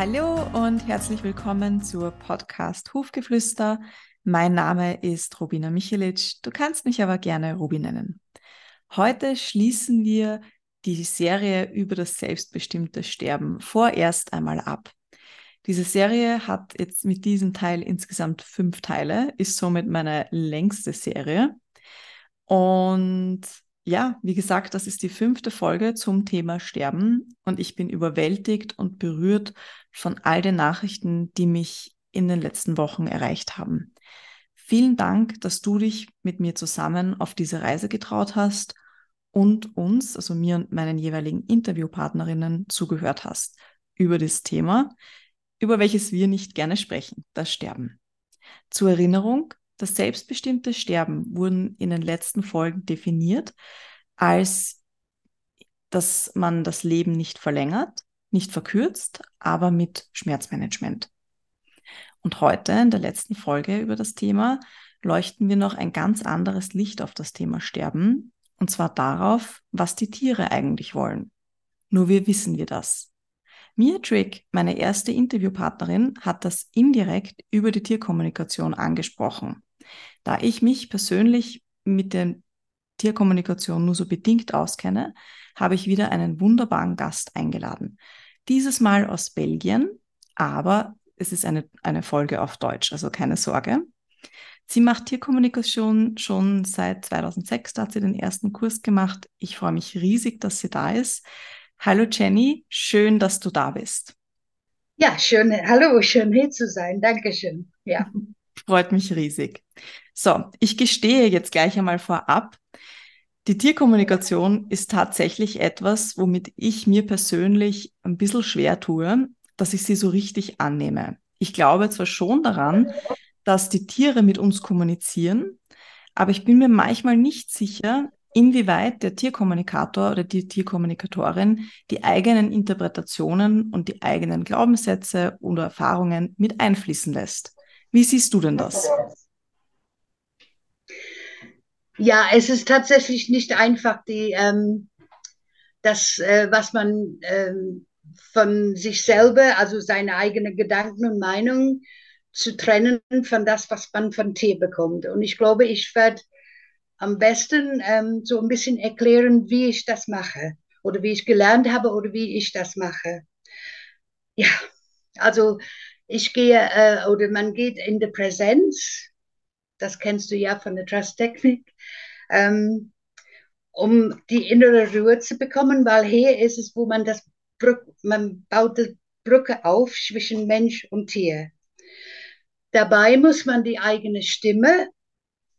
Hallo und herzlich willkommen zur Podcast Hufgeflüster. Mein Name ist Robina Michelic. Du kannst mich aber gerne Robi nennen. Heute schließen wir die Serie über das selbstbestimmte Sterben vorerst einmal ab. Diese Serie hat jetzt mit diesem Teil insgesamt fünf Teile, ist somit meine längste Serie. Und ja, wie gesagt, das ist die fünfte Folge zum Thema Sterben und ich bin überwältigt und berührt von all den Nachrichten, die mich in den letzten Wochen erreicht haben. Vielen Dank, dass du dich mit mir zusammen auf diese Reise getraut hast und uns, also mir und meinen jeweiligen Interviewpartnerinnen, zugehört hast über das Thema, über welches wir nicht gerne sprechen, das Sterben. Zur Erinnerung, das selbstbestimmte Sterben wurden in den letzten Folgen definiert als, dass man das Leben nicht verlängert, nicht verkürzt, aber mit Schmerzmanagement. Und heute in der letzten Folge über das Thema leuchten wir noch ein ganz anderes Licht auf das Thema Sterben, und zwar darauf, was die Tiere eigentlich wollen. Nur wir wissen wir das. Mia Trick, meine erste Interviewpartnerin, hat das indirekt über die Tierkommunikation angesprochen. Da ich mich persönlich mit der Tierkommunikation nur so bedingt auskenne, habe ich wieder einen wunderbaren Gast eingeladen. Dieses Mal aus Belgien, aber es ist eine, eine Folge auf Deutsch, also keine Sorge. Sie macht Tierkommunikation schon seit 2006, da hat sie den ersten Kurs gemacht. Ich freue mich riesig, dass sie da ist. Hallo Jenny, schön, dass du da bist. Ja, schön, hallo, schön hier zu sein. Dankeschön. Ja. Freut mich riesig. So, ich gestehe jetzt gleich einmal vorab, die Tierkommunikation ist tatsächlich etwas, womit ich mir persönlich ein bisschen schwer tue, dass ich sie so richtig annehme. Ich glaube zwar schon daran, dass die Tiere mit uns kommunizieren, aber ich bin mir manchmal nicht sicher, inwieweit der Tierkommunikator oder die Tierkommunikatorin die eigenen Interpretationen und die eigenen Glaubenssätze oder Erfahrungen mit einfließen lässt. Wie siehst du denn das? Ja, es ist tatsächlich nicht einfach, die, ähm, das, äh, was man ähm, von sich selber, also seine eigenen Gedanken und Meinungen zu trennen von das, was man von Tier bekommt. Und ich glaube, ich werde am besten ähm, so ein bisschen erklären, wie ich das mache oder wie ich gelernt habe oder wie ich das mache. Ja, also ich gehe äh, oder man geht in der Präsenz, das kennst du ja von der Trust-Technik, ähm, um die innere Ruhe zu bekommen, weil hier ist es, wo man das Brück, man baut die Brücke auf zwischen Mensch und Tier. Dabei muss man die eigene Stimme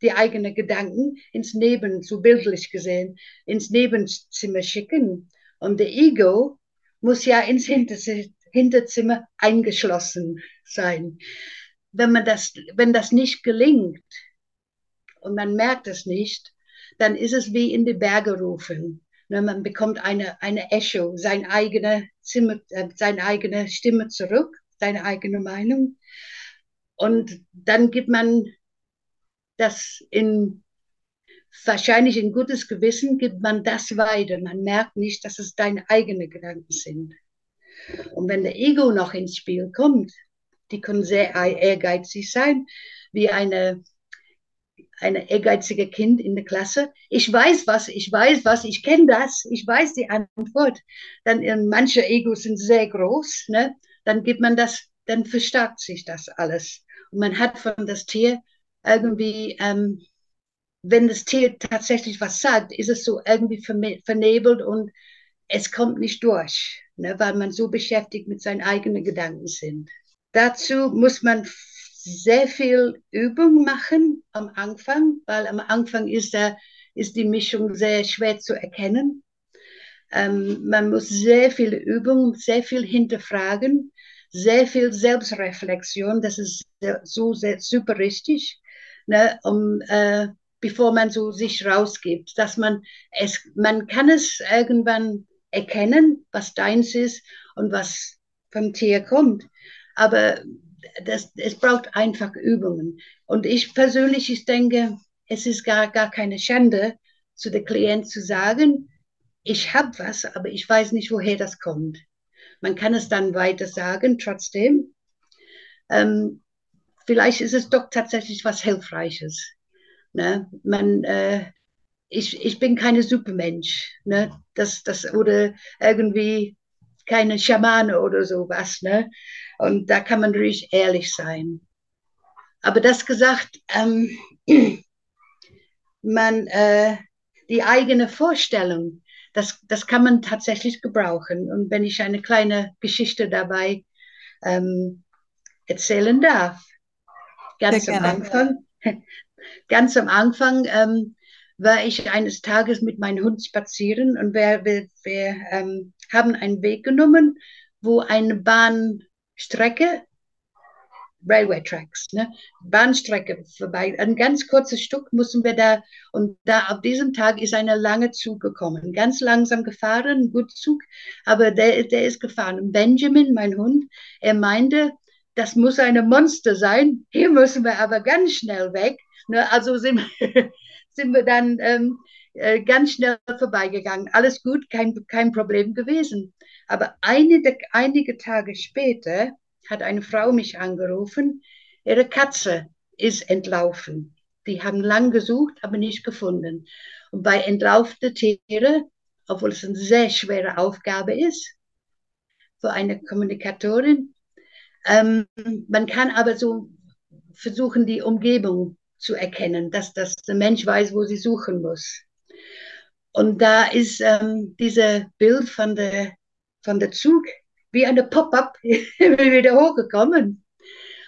die eigenen Gedanken ins Neben, so bildlich gesehen, ins Nebenzimmer schicken. Und der Ego muss ja ins Hinterzimmer eingeschlossen sein. Wenn, man das, wenn das nicht gelingt und man merkt es nicht, dann ist es wie in die Berge rufen. Ne, man bekommt eine, eine Echo, seine eigene, Zimmer, äh, seine eigene Stimme zurück, seine eigene Meinung. Und dann gibt man das in wahrscheinlich in gutes Gewissen gibt man das weiter. Man merkt nicht, dass es deine eigenen Gedanken sind. Und wenn der Ego noch ins Spiel kommt, die können sehr ehrgeizig sein, wie eine, eine ehrgeizige Kind in der Klasse. Ich weiß was, ich weiß was, ich kenne das, ich weiß die Antwort. Dann äh, manche Egos sind sehr groß, ne? dann gibt man das, dann verstärkt sich das alles. Und man hat von das Tier irgendwie, ähm, wenn das Tier tatsächlich was sagt, ist es so irgendwie vernebelt und es kommt nicht durch, ne, weil man so beschäftigt mit seinen eigenen Gedanken sind. Dazu muss man sehr viel Übung machen am Anfang, weil am Anfang ist, der, ist die Mischung sehr schwer zu erkennen. Ähm, man muss sehr viel Übung, sehr viel hinterfragen, sehr viel Selbstreflexion, das ist so sehr, super richtig ne, um, äh, bevor man so sich rausgibt, dass man es, man kann es irgendwann erkennen, was deins ist und was vom Tier kommt, aber das, es braucht einfach Übungen. Und ich persönlich, ich denke, es ist gar, gar keine Schande, zu der Klient zu sagen, ich habe was, aber ich weiß nicht, woher das kommt. man kann es dann weiter sagen trotzdem. Ähm, vielleicht ist es doch tatsächlich was Hilfreiches. Ne? Man, äh, ich, ich bin keine Supermensch, ne? das, das, oder irgendwie keine Schamane oder sowas. Ne? Und da kann man ruhig ehrlich sein. Aber das gesagt, ähm, man, äh, die eigene Vorstellung, das, das kann man tatsächlich gebrauchen. Und wenn ich eine kleine Geschichte dabei ähm, erzählen darf, ganz am Anfang, ganz am Anfang ähm, war ich eines Tages mit meinem Hund spazieren und wir, wir, wir ähm, haben einen Weg genommen, wo eine Bahnstrecke Railway Tracks, ne? Bahnstrecke vorbei. Ein ganz kurzes Stück mussten wir da, und da auf diesem Tag ist eine lange Zug gekommen. Ganz langsam gefahren, ein gut Zug, aber der, der ist gefahren. Und Benjamin, mein Hund, er meinte, das muss eine Monster sein. Hier müssen wir aber ganz schnell weg. Ne? Also sind, sind wir dann ähm, äh, ganz schnell vorbeigegangen. Alles gut, kein, kein Problem gewesen. Aber einige, einige Tage später hat eine Frau mich angerufen, ihre Katze ist entlaufen. Die haben lang gesucht, aber nicht gefunden. Und bei entlauften Tieren, obwohl es eine sehr schwere Aufgabe ist für eine Kommunikatorin, ähm, man kann aber so versuchen, die Umgebung zu erkennen, dass, dass der Mensch weiß, wo sie suchen muss. Und da ist ähm, dieses Bild von der, von der Zug wie eine Pop-up wieder hochgekommen.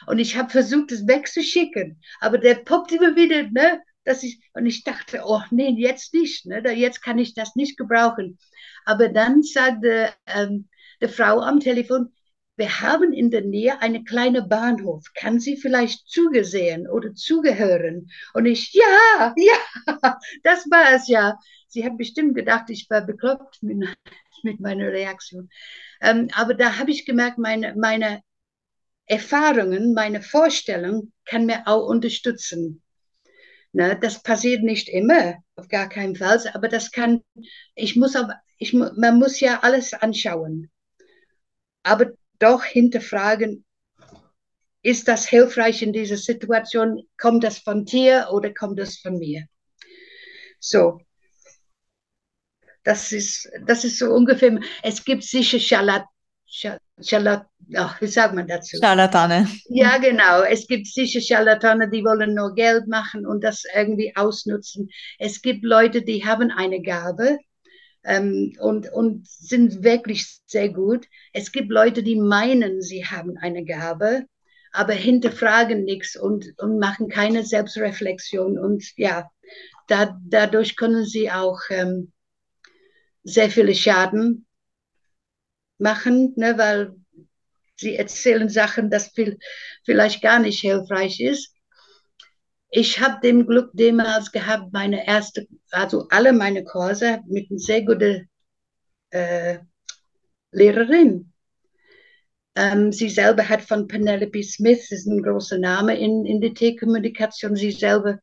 Und ich habe versucht, es wegzuschicken. Aber der poppt immer wieder, ne? Dass ich, und ich dachte, oh nee, jetzt nicht, ne? Jetzt kann ich das nicht gebrauchen. Aber dann sagte ähm, die Frau am Telefon, wir haben in der Nähe eine kleine Bahnhof. Kann sie vielleicht zugesehen oder zugehören? Und ich, ja, ja, das war es ja. Sie hat bestimmt gedacht, ich war bekloppt mit, mit meiner Reaktion. Ähm, aber da habe ich gemerkt, meine, meine Erfahrungen, meine Vorstellung kann mir auch unterstützen. Ne, das passiert nicht immer, auf gar keinen Fall, aber das kann, ich muss aber, ich, man muss ja alles anschauen. Aber doch hinterfragen, ist das hilfreich in dieser Situation? Kommt das von dir oder kommt das von mir? So, das ist, das ist so ungefähr, es gibt sicher Charlat, Charlat, ach, wie sagt man dazu? Charlatane. Ja, genau. Es gibt sicher Charlatane, die wollen nur Geld machen und das irgendwie ausnutzen. Es gibt Leute, die haben eine Gabe ähm, und, und sind wirklich sehr gut. Es gibt Leute, die meinen, sie haben eine Gabe, aber hinterfragen nichts und, und machen keine Selbstreflexion. Und ja, da, dadurch können sie auch ähm, sehr viele Schaden machen, ne, weil sie erzählen Sachen, das viel, vielleicht gar nicht hilfreich ist. Ich habe dem Glück damals gehabt, meine erste, also alle meine Kurse mit einer sehr guten äh, Lehrerin. Ähm, sie selber hat von Penelope Smith, das ist ein großer Name in, in der T-Kommunikation, sie selber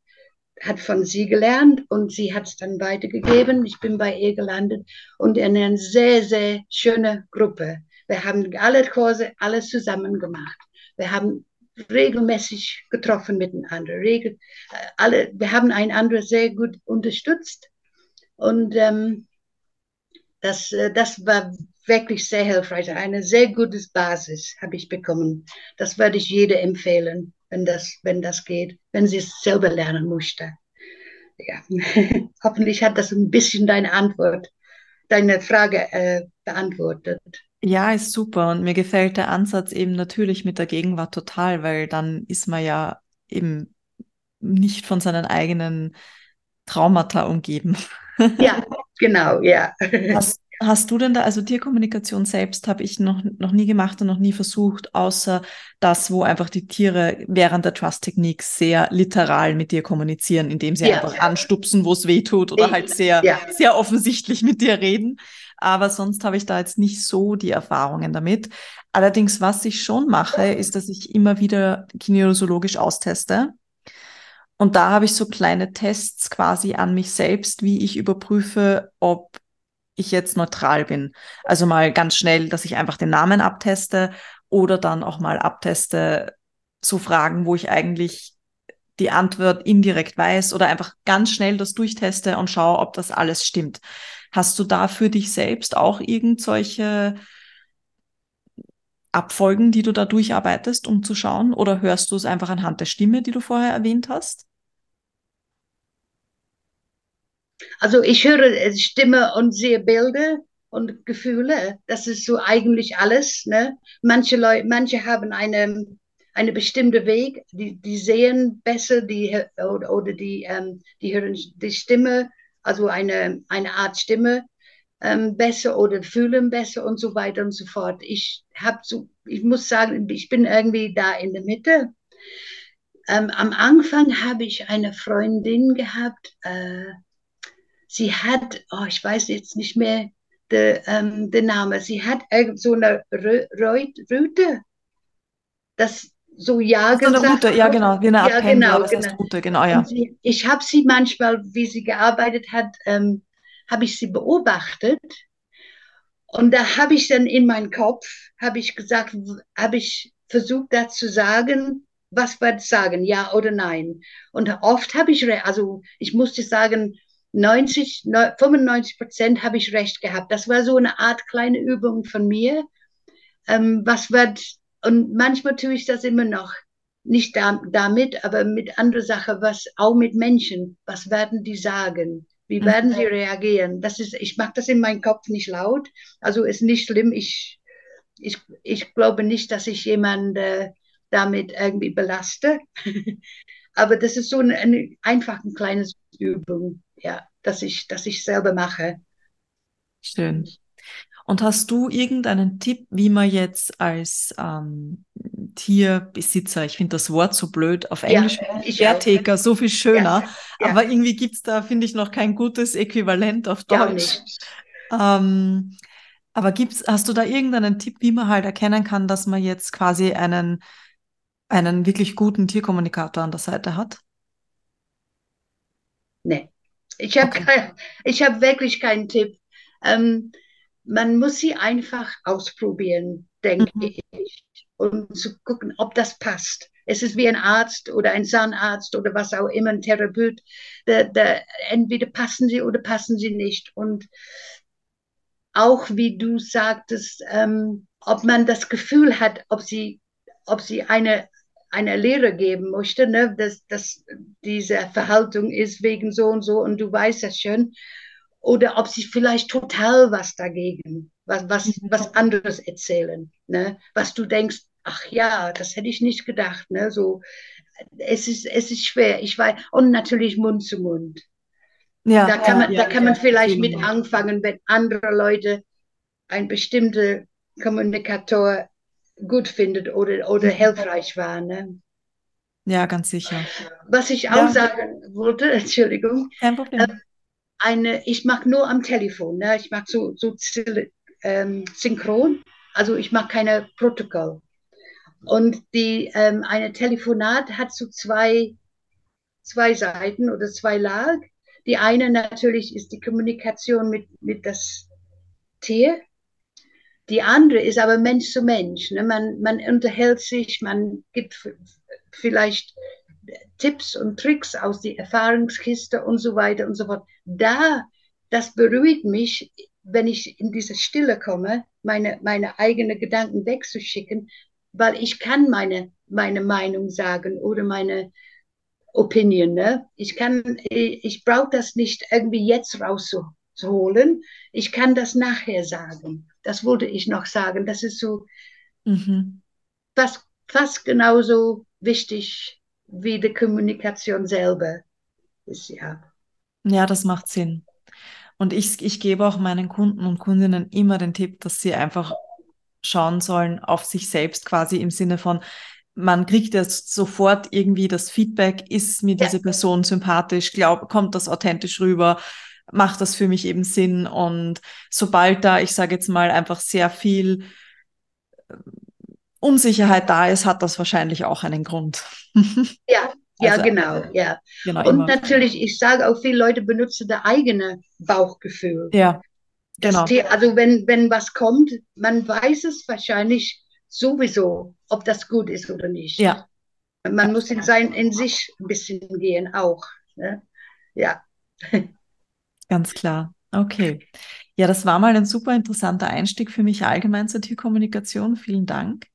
hat von sie gelernt und sie hat es dann weitergegeben. Ich bin bei ihr gelandet und in einer sehr, sehr schöne Gruppe. Wir haben alle Kurse, alles zusammen gemacht. Wir haben regelmäßig getroffen miteinander. Regel, äh, alle, wir haben einander sehr gut unterstützt und ähm, das, äh, das war wirklich sehr hilfreich. Eine sehr gute Basis habe ich bekommen. Das würde ich jeder empfehlen wenn das, wenn das geht, wenn sie es selber lernen möchte. Ja. Hoffentlich hat das ein bisschen deine Antwort, deine Frage äh, beantwortet. Ja, ist super. Und mir gefällt der Ansatz eben natürlich mit der Gegenwart total, weil dann ist man ja eben nicht von seinen eigenen Traumata umgeben. Ja, genau, ja. Hast, Hast du denn da, also Tierkommunikation selbst habe ich noch, noch nie gemacht und noch nie versucht, außer das, wo einfach die Tiere während der Trust-Technik sehr literal mit dir kommunizieren, indem sie ja. einfach anstupsen, wo es weh tut oder halt sehr, ja. sehr offensichtlich mit dir reden. Aber sonst habe ich da jetzt nicht so die Erfahrungen damit. Allerdings, was ich schon mache, ist, dass ich immer wieder kinesiologisch austeste. Und da habe ich so kleine Tests quasi an mich selbst, wie ich überprüfe, ob ich jetzt neutral bin. Also mal ganz schnell, dass ich einfach den Namen abteste oder dann auch mal abteste, so Fragen, wo ich eigentlich die Antwort indirekt weiß oder einfach ganz schnell das durchteste und schaue, ob das alles stimmt. Hast du da für dich selbst auch irgendwelche Abfolgen, die du da durcharbeitest, um zu schauen? Oder hörst du es einfach anhand der Stimme, die du vorher erwähnt hast? Also ich höre Stimme und sehe Bilder und Gefühle. Das ist so eigentlich alles. Ne? Manche Leute, manche haben eine, eine bestimmte Weg, die, die sehen besser, die oder, oder die, ähm, die hören die Stimme, also eine, eine Art Stimme ähm, besser oder fühlen besser und so weiter und so fort. Ich habe so, ich muss sagen, ich bin irgendwie da in der Mitte. Ähm, am Anfang habe ich eine Freundin gehabt, äh, sie hat, oh, ich weiß jetzt nicht mehr den ähm, de Name, sie hat so eine Röte, das so ja so eine Route, ja genau, wie eine Art ja, Pendel, genau, genau. Route, genau, ja. Sie, ich habe sie manchmal, wie sie gearbeitet hat, ähm, habe ich sie beobachtet und da habe ich dann in meinen Kopf, habe ich gesagt, habe ich versucht, da zu sagen, was wird sagen, ja oder nein. Und oft habe ich, also ich musste sagen, 90, 95 Prozent habe ich recht gehabt. Das war so eine Art kleine Übung von mir. Ähm, was wird, und manchmal tue ich das immer noch. Nicht da, damit, aber mit anderer Sache, was auch mit Menschen. Was werden die sagen? Wie werden sie mhm. reagieren? Das ist, ich mache das in meinem Kopf nicht laut. Also ist nicht schlimm. Ich, ich, ich glaube nicht, dass ich jemanden äh, damit irgendwie belaste. Aber das ist so eine, eine einfach eine kleine Übung, ja, dass ich, dass ich selber mache. Schön. Und hast du irgendeinen Tipp, wie man jetzt als ähm, Tierbesitzer, ich finde das Wort so blöd, auf Englisch ja, Caretaker, so viel schöner, ja, ja. aber irgendwie gibt es da, finde ich, noch kein gutes Äquivalent auf Deutsch. Ähm, aber gibt's, hast du da irgendeinen Tipp, wie man halt erkennen kann, dass man jetzt quasi einen, einen wirklich guten Tierkommunikator an der Seite hat? Nee. Ich habe okay. hab wirklich keinen Tipp. Ähm, man muss sie einfach ausprobieren, denke mhm. ich, um zu gucken, ob das passt. Es ist wie ein Arzt oder ein Zahnarzt oder was auch immer, ein Therapeut. Da, da, entweder passen sie oder passen sie nicht. Und auch wie du sagtest, ähm, ob man das Gefühl hat, ob sie, ob sie eine, eine Lehre geben möchte, ne, dass, dass diese Verhaltung ist wegen so und so und du weißt das schon oder ob sie vielleicht total was dagegen, was, was, mhm. was anderes erzählen, ne? was du denkst, ach ja, das hätte ich nicht gedacht, ne? so, es ist, es ist schwer, ich weiß, und natürlich Mund zu Mund. Ja, da kann man, ja, da kann man ja, vielleicht mit anfangen, wenn andere Leute ein bestimmter Kommunikator gut findet oder, oder mhm. hilfreich war. Ne? Ja, ganz sicher. Was ich auch sagen wollte, Entschuldigung, Kein Problem. Äh, eine, ich mache nur am Telefon, ne? ich mache so, so ähm, synchron, also ich mache keine Protokoll. Und die, ähm, eine Telefonat hat so zwei, zwei Seiten oder zwei Lagen. Die eine natürlich ist die Kommunikation mit, mit das Tier. Die andere ist aber Mensch zu Mensch. Ne? Man, man unterhält sich, man gibt vielleicht Tipps und Tricks aus der Erfahrungskiste und so weiter und so fort. Da, das beruhigt mich, wenn ich in diese Stille komme, meine, meine eigenen Gedanken wegzuschicken, weil ich kann meine, meine Meinung sagen oder meine Opinion. Ne? Ich kann, ich brauche das nicht irgendwie jetzt rauszuholen. Ich kann das nachher sagen. Das wollte ich noch sagen. Das ist so mhm. fast, fast genauso wichtig wie die Kommunikation selber ist, ja. Ja, das macht Sinn. Und ich, ich gebe auch meinen Kunden und Kundinnen immer den Tipp, dass sie einfach schauen sollen auf sich selbst quasi im Sinne von, man kriegt jetzt sofort irgendwie das Feedback, ist mir diese ja. Person sympathisch, glaub, kommt das authentisch rüber, macht das für mich eben Sinn und sobald da, ich sage jetzt mal, einfach sehr viel Unsicherheit da ist, hat das wahrscheinlich auch einen Grund. Ja, ja, also, genau, ja. Genau, Und immer. natürlich, ich sage auch, viele Leute benutzen das eigene Bauchgefühl. Ja, Genau. Tier, also wenn, wenn was kommt, man weiß es wahrscheinlich sowieso, ob das gut ist oder nicht. Ja. Man muss in, sein, in sich ein bisschen gehen auch. Ne? Ja. Ganz klar. Okay. Ja, das war mal ein super interessanter Einstieg für mich allgemein zur Tierkommunikation. Vielen Dank.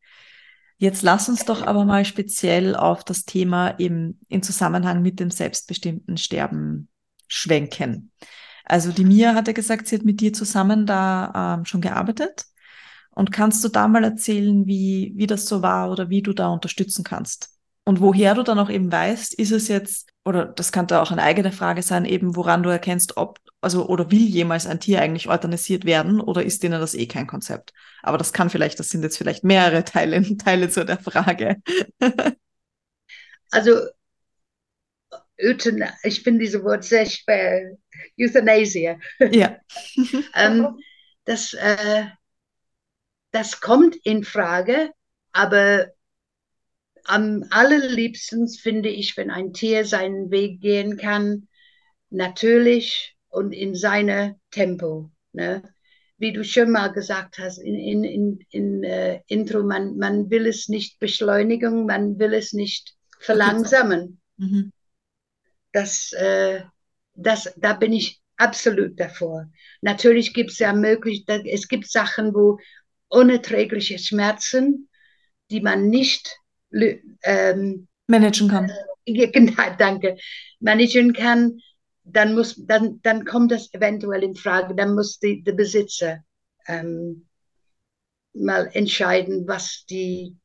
Jetzt lass uns doch aber mal speziell auf das Thema eben in Zusammenhang mit dem selbstbestimmten Sterben schwenken. Also die Mia hatte gesagt, sie hat mit dir zusammen da ähm, schon gearbeitet. Und kannst du da mal erzählen, wie, wie das so war oder wie du da unterstützen kannst? Und woher du dann auch eben weißt, ist es jetzt, oder das könnte auch eine eigene Frage sein, eben woran du erkennst, ob, also oder will jemals ein Tier eigentlich euthanasiert werden oder ist denen das eh kein Konzept? Aber das kann vielleicht, das sind jetzt vielleicht mehrere Teile, Teile zu der Frage. also ich finde dieses Wort sehr schwer. Euthanasia. Ja. ähm, das, äh, das kommt in Frage, aber am allerliebsten finde ich, wenn ein Tier seinen Weg gehen kann, natürlich und in seinem Tempo. Ne? Wie du schon mal gesagt hast in, in, in, in äh, Intro, man, man will es nicht beschleunigen, man will es nicht verlangsamen. Mhm. Das, äh, das, da bin ich absolut davor. Natürlich gibt es ja möglich, es gibt Sachen, wo unerträgliche Schmerzen, die man nicht ähm, managen kann. Äh, genau, danke. Managen kann, dann muss, dann, dann kommt das eventuell in Frage. Dann muss die, der Besitzer ähm, mal entscheiden, was die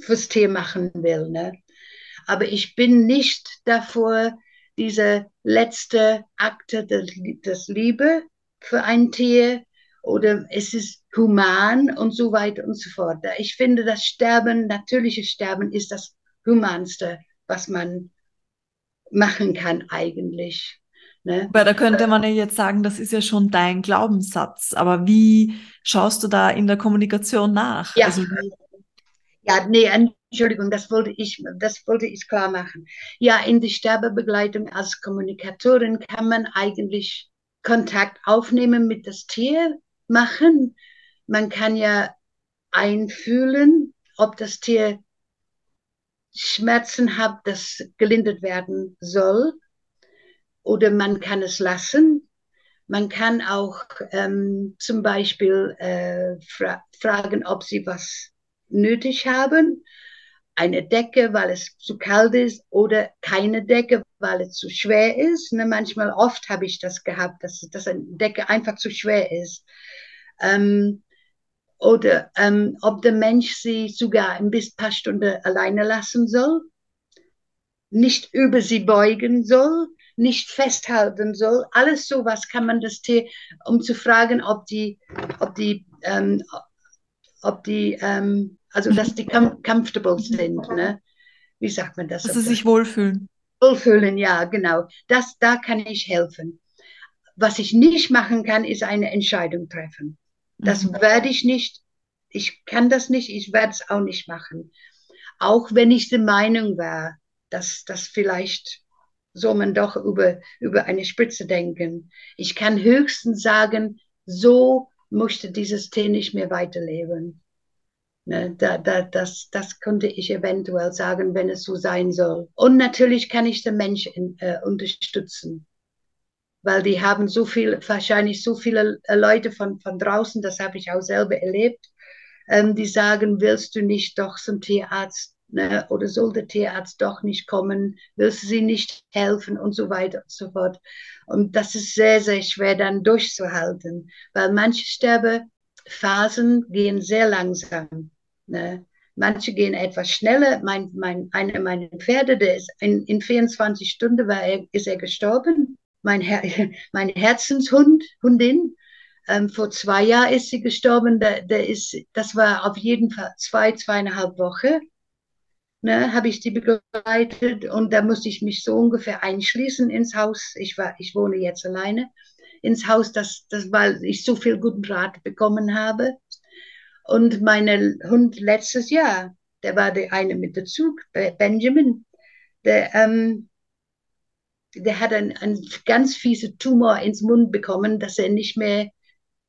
fürs Tier machen will. Ne? Aber ich bin nicht davor, diese letzte Akte des, des Liebe für ein Tier oder es ist human und so weiter und so fort. Ich finde, das Sterben, natürliches Sterben ist das Humanste, was man machen kann eigentlich. Ne? Weil da könnte man ja jetzt sagen, das ist ja schon dein Glaubenssatz. Aber wie schaust du da in der Kommunikation nach? Ja, also, ja nee, Entschuldigung, das wollte ich, das wollte ich klar machen. Ja, in der Sterbebegleitung als Kommunikatorin kann man eigentlich Kontakt aufnehmen mit das Tier, machen. Man kann ja einfühlen, ob das Tier Schmerzen hat, das gelindert werden soll. Oder man kann es lassen. Man kann auch ähm, zum Beispiel äh, fra fragen, ob sie was nötig haben. Eine Decke, weil es zu kalt ist, oder keine Decke, weil es zu schwer ist. Ne, manchmal, oft habe ich das gehabt, dass, dass eine Decke einfach zu schwer ist. Ähm, oder ähm, ob der Mensch sie sogar ein bis paar Stunden alleine lassen soll, nicht über sie beugen soll, nicht festhalten soll. Alles sowas kann man das Tier, um zu fragen, ob die, ob die, ähm, ob die, ähm, also dass die com comfortable sind. Ne? Wie sagt man das? Dass sie sich wohlfühlen. Wohlfühlen, ja, genau. Das, da kann ich helfen. Was ich nicht machen kann, ist eine Entscheidung treffen. Das mhm. werde ich nicht. Ich kann das nicht. Ich werde es auch nicht machen. Auch wenn ich der Meinung war, dass das vielleicht soll man doch über, über eine Spitze denken. Ich kann höchstens sagen, so möchte dieses Tier nicht mehr weiterleben. Ne, da, da, das, das könnte ich eventuell sagen, wenn es so sein soll. Und natürlich kann ich den Menschen äh, unterstützen weil die haben so viel, wahrscheinlich so viele Leute von, von draußen, das habe ich auch selber erlebt, ähm, die sagen, willst du nicht doch zum Tierarzt ne? oder soll der Tierarzt doch nicht kommen, willst du sie nicht helfen und so weiter und so fort. Und das ist sehr, sehr schwer dann durchzuhalten, weil manche Sterbephasen gehen sehr langsam. Ne? Manche gehen etwas schneller. Mein, mein, einer meiner Pferde, der ist in, in 24 Stunden war er, ist er gestorben mein, Her mein Herzenshund, Hundin. Ähm, vor zwei Jahren ist sie gestorben. Der, der ist, das war auf jeden Fall zwei, zweieinhalb Wochen. Ne, habe ich die begleitet und da musste ich mich so ungefähr einschließen ins Haus. Ich war, ich wohne jetzt alleine ins Haus, das, das, weil ich so viel guten Rat bekommen habe. Und mein Hund letztes Jahr, der war der eine mit der Zug, Benjamin, der, ähm, der hat einen, einen ganz fiesen Tumor ins Mund bekommen, dass er nicht mehr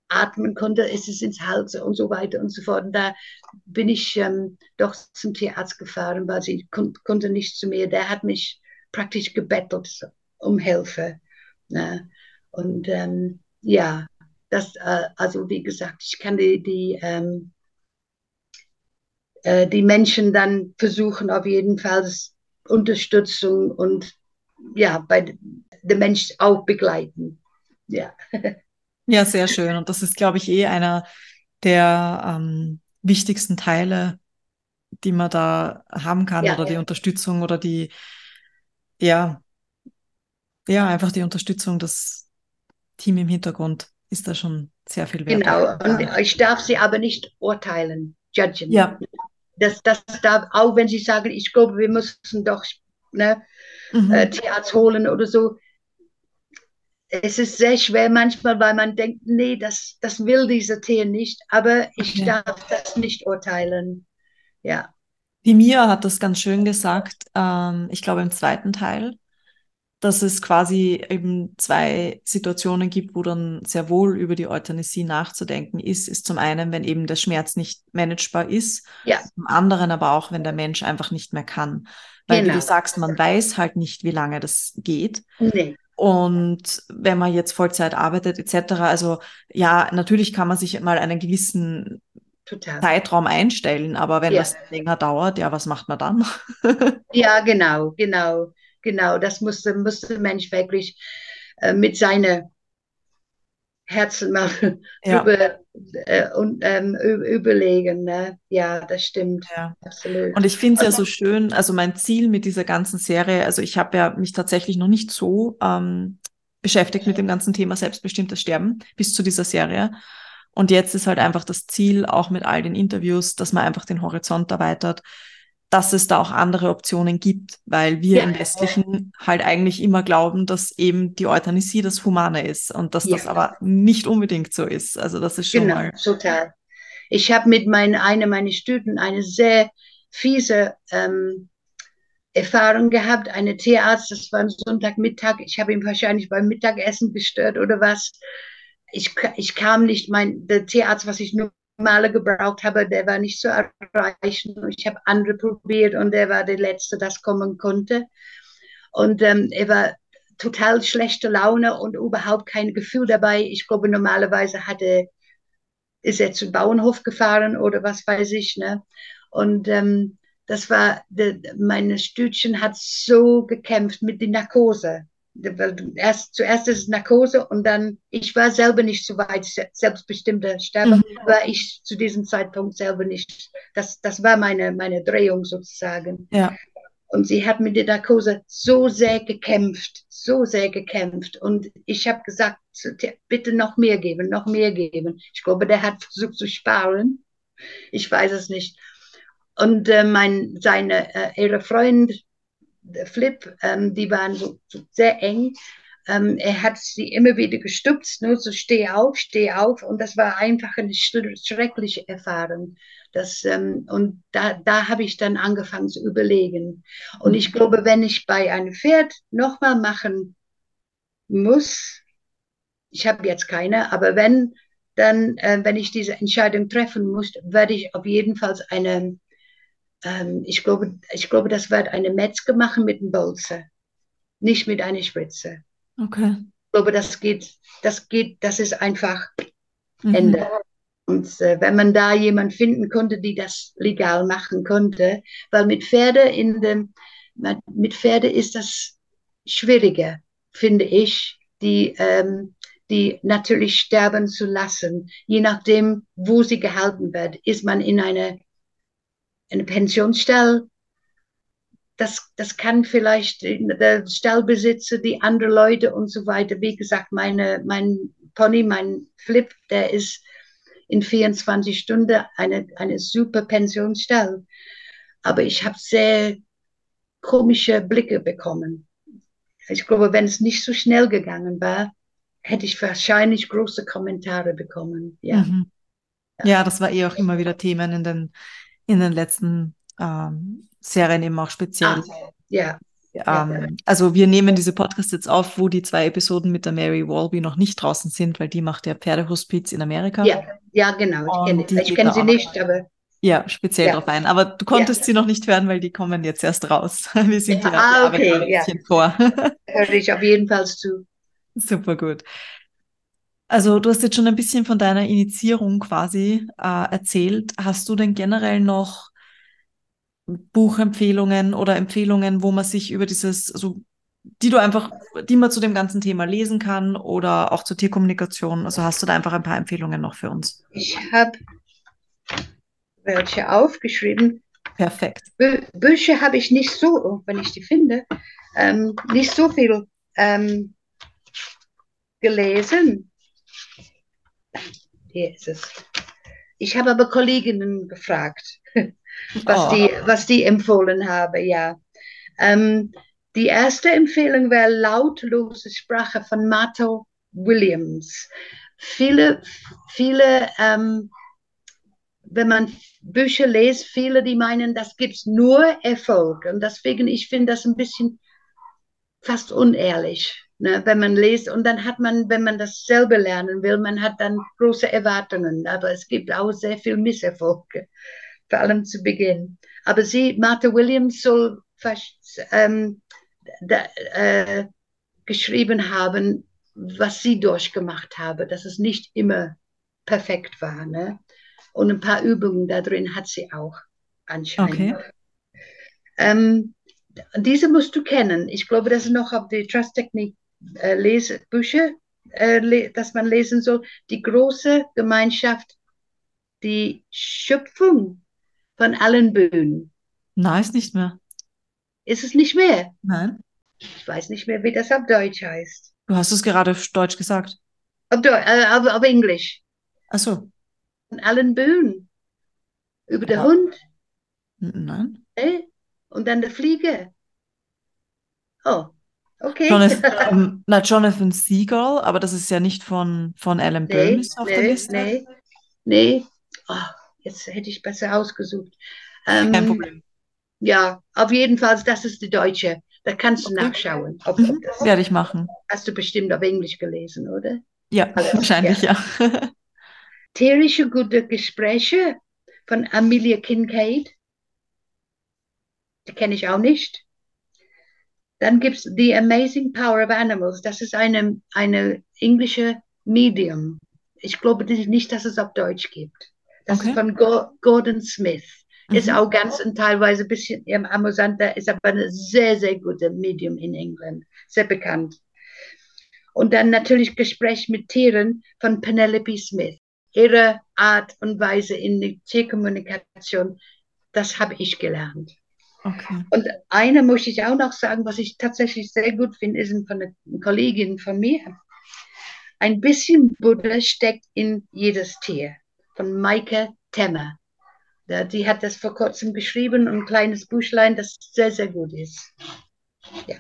atmen konnte, es ist ins Hals und so weiter und so fort. Und da bin ich ähm, doch zum Tierarzt gefahren, weil sie kon konnte nicht zu mir. Der hat mich praktisch gebettelt um Hilfe. Ne? Und ähm, ja, das, äh, also wie gesagt, ich kann die, die, ähm, äh, die Menschen dann versuchen, auf jeden Fall Unterstützung und ja, bei dem Mensch auch begleiten. Ja. Ja, sehr schön. Und das ist, glaube ich, eh einer der ähm, wichtigsten Teile, die man da haben kann, ja, oder ja. die Unterstützung oder die, ja, ja, einfach die Unterstützung, das Team im Hintergrund ist da schon sehr viel wert. Genau, und ich darf sie aber nicht urteilen, judgen. Ja. Das, das darf, auch wenn sie sagen, ich glaube, wir müssen doch ne, mhm. äh, Tierarzt holen oder so, es ist sehr schwer manchmal, weil man denkt, nee, das, das will dieser Tier nicht, aber ich okay. darf das nicht urteilen. Ja. Die Mia hat das ganz schön gesagt, ähm, ich glaube im zweiten Teil, dass es quasi eben zwei Situationen gibt, wo dann sehr wohl über die Euthanasie nachzudenken ist, ist zum einen, wenn eben der Schmerz nicht managebar ist, ja. zum anderen aber auch, wenn der Mensch einfach nicht mehr kann. Weil genau. wie du sagst, man weiß halt nicht, wie lange das geht. Nee. Und wenn man jetzt Vollzeit arbeitet etc., also ja, natürlich kann man sich mal einen gewissen Total. Zeitraum einstellen, aber wenn ja. das länger dauert, ja, was macht man dann? ja, genau, genau, genau. Das muss, muss der Mensch wirklich äh, mit seiner Herzen mal ja. drüber äh, und, ähm, überlegen. Ne? Ja, das stimmt. Ja. Absolut. Und ich finde es ja so schön, also mein Ziel mit dieser ganzen Serie, also ich habe ja mich tatsächlich noch nicht so ähm, beschäftigt mit dem ganzen Thema selbstbestimmtes Sterben bis zu dieser Serie. Und jetzt ist halt einfach das Ziel, auch mit all den Interviews, dass man einfach den Horizont erweitert, dass es da auch andere Optionen gibt, weil wir ja. im Westlichen halt eigentlich immer glauben, dass eben die Euthanasie das Humane ist und dass ja. das aber nicht unbedingt so ist. Also das ist schon genau, mal. Total. Ich habe mit meinen, einer meiner Studenten eine sehr fiese ähm, Erfahrung gehabt. Eine Tierarzt, das war ein Sonntagmittag. Ich habe ihn wahrscheinlich beim Mittagessen gestört oder was. Ich, ich kam nicht, mein, der Tierarzt, was ich nur Male gebraucht habe, der war nicht zu erreichen. Ich habe andere probiert und er war der Letzte, das kommen konnte. Und ähm, er war total schlechte Laune und überhaupt kein Gefühl dabei. Ich glaube, normalerweise hatte, ist er zum Bauernhof gefahren oder was weiß ich. Ne? Und ähm, das war, de, meine Stütchen hat so gekämpft mit der Narkose erst, zuerst ist es Narkose und dann, ich war selber nicht so weit, selbstbestimmter Sterben, mhm. war ich zu diesem Zeitpunkt selber nicht. Das, das war meine, meine Drehung sozusagen. Ja. Und sie hat mit der Narkose so sehr gekämpft, so sehr gekämpft. Und ich habe gesagt, bitte noch mehr geben, noch mehr geben. Ich glaube, der hat versucht zu sparen. Ich weiß es nicht. Und äh, mein, seine, äh, ihre Freund, Flip, ähm, die waren so, so sehr eng. Ähm, er hat sie immer wieder gestützt, nur so steh auf, steh auf. Und das war einfach eine schreckliche Erfahrung. Das, ähm, und da, da habe ich dann angefangen zu überlegen. Und ich glaube, wenn ich bei einem Pferd nochmal machen muss, ich habe jetzt keine, aber wenn, dann, äh, wenn ich diese Entscheidung treffen muss, werde ich auf jeden Fall eine ähm, ich, glaube, ich glaube, das wird eine Metzge machen mit einem Bolzer, nicht mit einer Spritze. Okay. Ich glaube, das geht, das geht, das ist einfach mhm. Ende. Und äh, wenn man da jemand finden konnte, die das legal machen konnte, weil mit Pferde in dem, mit Pferde ist das schwieriger, finde ich, die, ähm, die natürlich sterben zu lassen. Je nachdem, wo sie gehalten wird, ist man in einer eine Pensionsstelle, das, das kann vielleicht der Stellbesitzer, die anderen Leute und so weiter. Wie gesagt, meine, mein Pony, mein Flip, der ist in 24 Stunden eine, eine super Pensionsstelle. Aber ich habe sehr komische Blicke bekommen. Ich glaube, wenn es nicht so schnell gegangen war, hätte ich wahrscheinlich große Kommentare bekommen. Ja, mhm. ja das war eh auch immer wieder Themen in den, in den letzten ähm, Serien eben auch speziell. Ah, ja, Ähm, also wir nehmen diese Podcasts jetzt auf, wo die zwei Episoden mit der Mary Walby noch nicht draußen sind, weil die macht ja Pferdehospiz in Amerika. Ja, ja genau. Ich kenne kenn sie nicht, aber ja, speziell ja. drauf ein. Aber du konntest sie noch nicht hören, weil die kommen jetzt erst raus. Wir sind ja, ah, okay, ein bisschen vor. Höre ich auf jeden Fall zu. Super gut. Also du hast jetzt schon ein bisschen von deiner Initiierung quasi äh, erzählt. Hast du denn generell noch Buchempfehlungen oder Empfehlungen, wo man sich über dieses, also die du einfach, die man zu dem ganzen Thema lesen kann oder auch zur Tierkommunikation? Also hast du da einfach ein paar Empfehlungen noch für uns? Ich habe welche aufgeschrieben. Perfekt. Bü Bücher habe ich nicht so, wenn ich die finde, ähm, nicht so viel ähm, gelesen. Hier ist es. Ich habe aber Kolleginnen gefragt, was, oh. die, was die empfohlen haben, ja. Ähm, die erste Empfehlung wäre lautlose Sprache von Mato Williams. Viele, viele, ähm, wenn man Bücher liest, viele, die meinen, das gibt es nur Erfolg. Und deswegen, ich finde das ein bisschen fast unehrlich ne, wenn man liest. Und dann hat man, wenn man das selber lernen will, man hat dann große Erwartungen. Aber es gibt auch sehr viel Misserfolge, vor allem zu Beginn. Aber sie, Martha Williams, soll fast ähm, da, äh, geschrieben haben, was sie durchgemacht habe, dass es nicht immer perfekt war. Ne? Und ein paar Übungen da drin hat sie auch anscheinend. Okay. Ähm, diese musst du kennen. Ich glaube, das ist noch auf die Trust-Technik äh, Lese, Bücher, äh, le dass man lesen soll. Die große Gemeinschaft, die Schöpfung von allen Böen. Nein, ist nicht mehr. Ist es nicht mehr? Nein. Ich weiß nicht mehr, wie das auf Deutsch heißt. Du hast es gerade auf Deutsch gesagt. Auf, Deu äh, auf, auf Englisch. Ach so. Von allen Böen. Über den Hund. Nein. Äh? Und dann der Fliege. Oh, Okay. Jonathan, ähm, na, Jonathan Seagull, aber das ist ja nicht von, von Alan nee, Burns auf nee, der Liste. Nee, nee. Oh, jetzt hätte ich besser ausgesucht. Ähm, Kein Problem. Ja, auf jeden Fall, das ist die deutsche. Da kannst du okay. nachschauen. Ob, mhm, Werde ich machen. Hast du bestimmt auf Englisch gelesen, oder? Ja, Alles, wahrscheinlich ja. ja. Tierische gute Gespräche von Amelia Kincaid. Die kenne ich auch nicht. Dann gibt es The Amazing Power of Animals. Das ist eine, eine englische Medium. Ich glaube nicht, dass es auf Deutsch gibt. Das okay. ist von Go Gordon Smith. Mhm. Ist auch ganz und teilweise ein bisschen amüsanter, ist aber eine sehr, sehr gute Medium in England. Sehr bekannt. Und dann natürlich Gespräch mit Tieren von Penelope Smith. Ihre Art und Weise in der Tierkommunikation, das habe ich gelernt. Okay. Und eine möchte ich auch noch sagen, was ich tatsächlich sehr gut finde, ist von einer Kollegin von mir. Ein bisschen Buddha steckt in jedes Tier, von Maike Temmer. Die hat das vor kurzem geschrieben, ein kleines Büchlein, das sehr, sehr gut ist. Ja.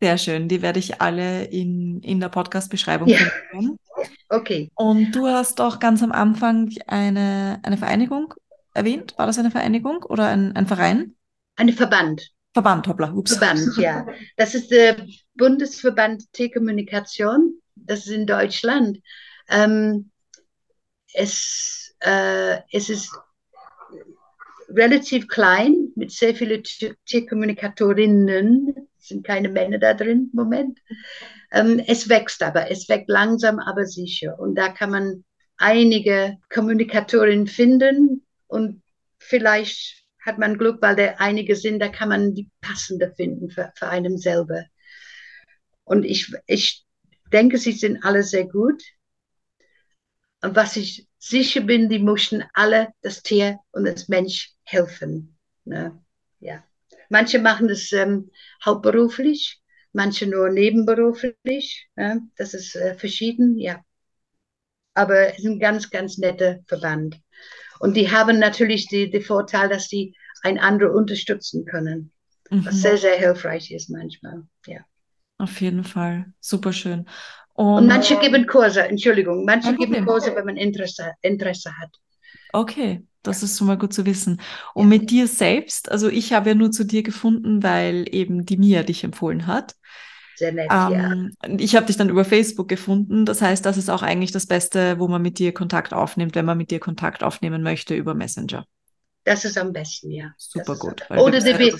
Sehr schön, die werde ich alle in, in der Podcast-Beschreibung ja. finden. Okay. Und du hast auch ganz am Anfang eine, eine Vereinigung erwähnt. War das eine Vereinigung oder ein, ein Verein? Ein Verband. Verband, hoppla, ups. Verband, ja. Das ist der Bundesverband Telekommunikation. Das ist in Deutschland. Ähm, es, äh, es ist relativ klein mit sehr vielen Telekommunikatorinnen. Es sind keine Männer da drin im Moment. Ähm, es wächst aber, es wächst langsam, aber sicher. Und da kann man einige Kommunikatorinnen finden und vielleicht hat man Glück, weil da einige sind, da kann man die passende finden für, für einen selber. Und ich, ich denke, sie sind alle sehr gut. Und was ich sicher bin, die möchten alle das Tier und das Mensch helfen. Ne? Ja. Manche machen das ähm, hauptberuflich, manche nur nebenberuflich. Ne? Das ist äh, verschieden, ja. Aber es ist ein ganz, ganz netter Verband. Und die haben natürlich den Vorteil, dass die ein andere unterstützen können, mhm. was sehr, sehr hilfreich ist manchmal. Ja. Auf jeden Fall. Super schön. Und, Und manche geben Kurse, Entschuldigung, manche geben Kurse, wenn man Interesse, Interesse hat. Okay. Das ist schon mal gut zu wissen. Und mit dir selbst, also ich habe ja nur zu dir gefunden, weil eben die Mia dich empfohlen hat. Sehr nett, ähm, ja. Ich habe dich dann über Facebook gefunden. Das heißt, das ist auch eigentlich das Beste, wo man mit dir Kontakt aufnimmt, wenn man mit dir Kontakt aufnehmen möchte über Messenger. Das ist am besten, ja. Super gut. Oder, die,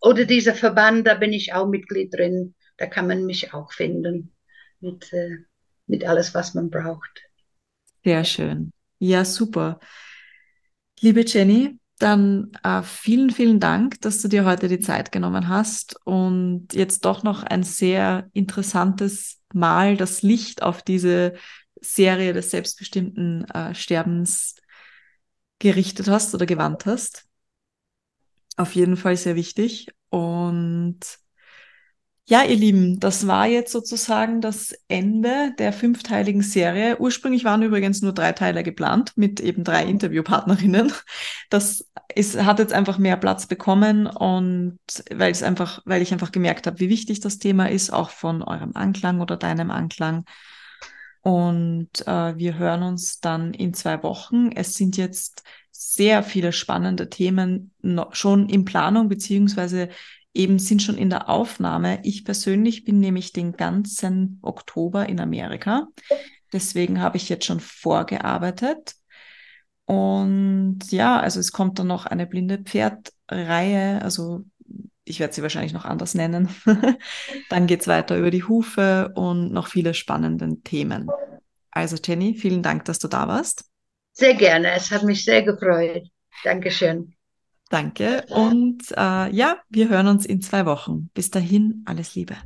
oder dieser Verband, da bin ich auch Mitglied drin. Da kann man mich auch finden mit, äh, mit alles, was man braucht. Sehr schön. Ja, super. Liebe Jenny, dann äh, vielen, vielen Dank, dass du dir heute die Zeit genommen hast und jetzt doch noch ein sehr interessantes Mal das Licht auf diese Serie des selbstbestimmten äh, Sterbens gerichtet hast oder gewandt hast. Auf jeden Fall sehr wichtig. Und ja, ihr Lieben, das war jetzt sozusagen das Ende der fünfteiligen Serie. Ursprünglich waren übrigens nur drei Teile geplant mit eben drei Interviewpartnerinnen. Das ist, hat jetzt einfach mehr Platz bekommen und weil es einfach, weil ich einfach gemerkt habe, wie wichtig das Thema ist, auch von eurem Anklang oder deinem Anklang. Und äh, wir hören uns dann in zwei Wochen. Es sind jetzt sehr viele spannende Themen noch, schon in Planung, beziehungsweise eben sind schon in der Aufnahme. Ich persönlich bin nämlich den ganzen Oktober in Amerika. Deswegen habe ich jetzt schon vorgearbeitet. Und ja, also es kommt dann noch eine blinde Pferdreihe. Also ich werde sie wahrscheinlich noch anders nennen. dann geht es weiter über die Hufe und noch viele spannende Themen. Also Jenny, vielen Dank, dass du da warst. Sehr gerne. Es hat mich sehr gefreut. Dankeschön. Danke. Und äh, ja, wir hören uns in zwei Wochen. Bis dahin, alles Liebe.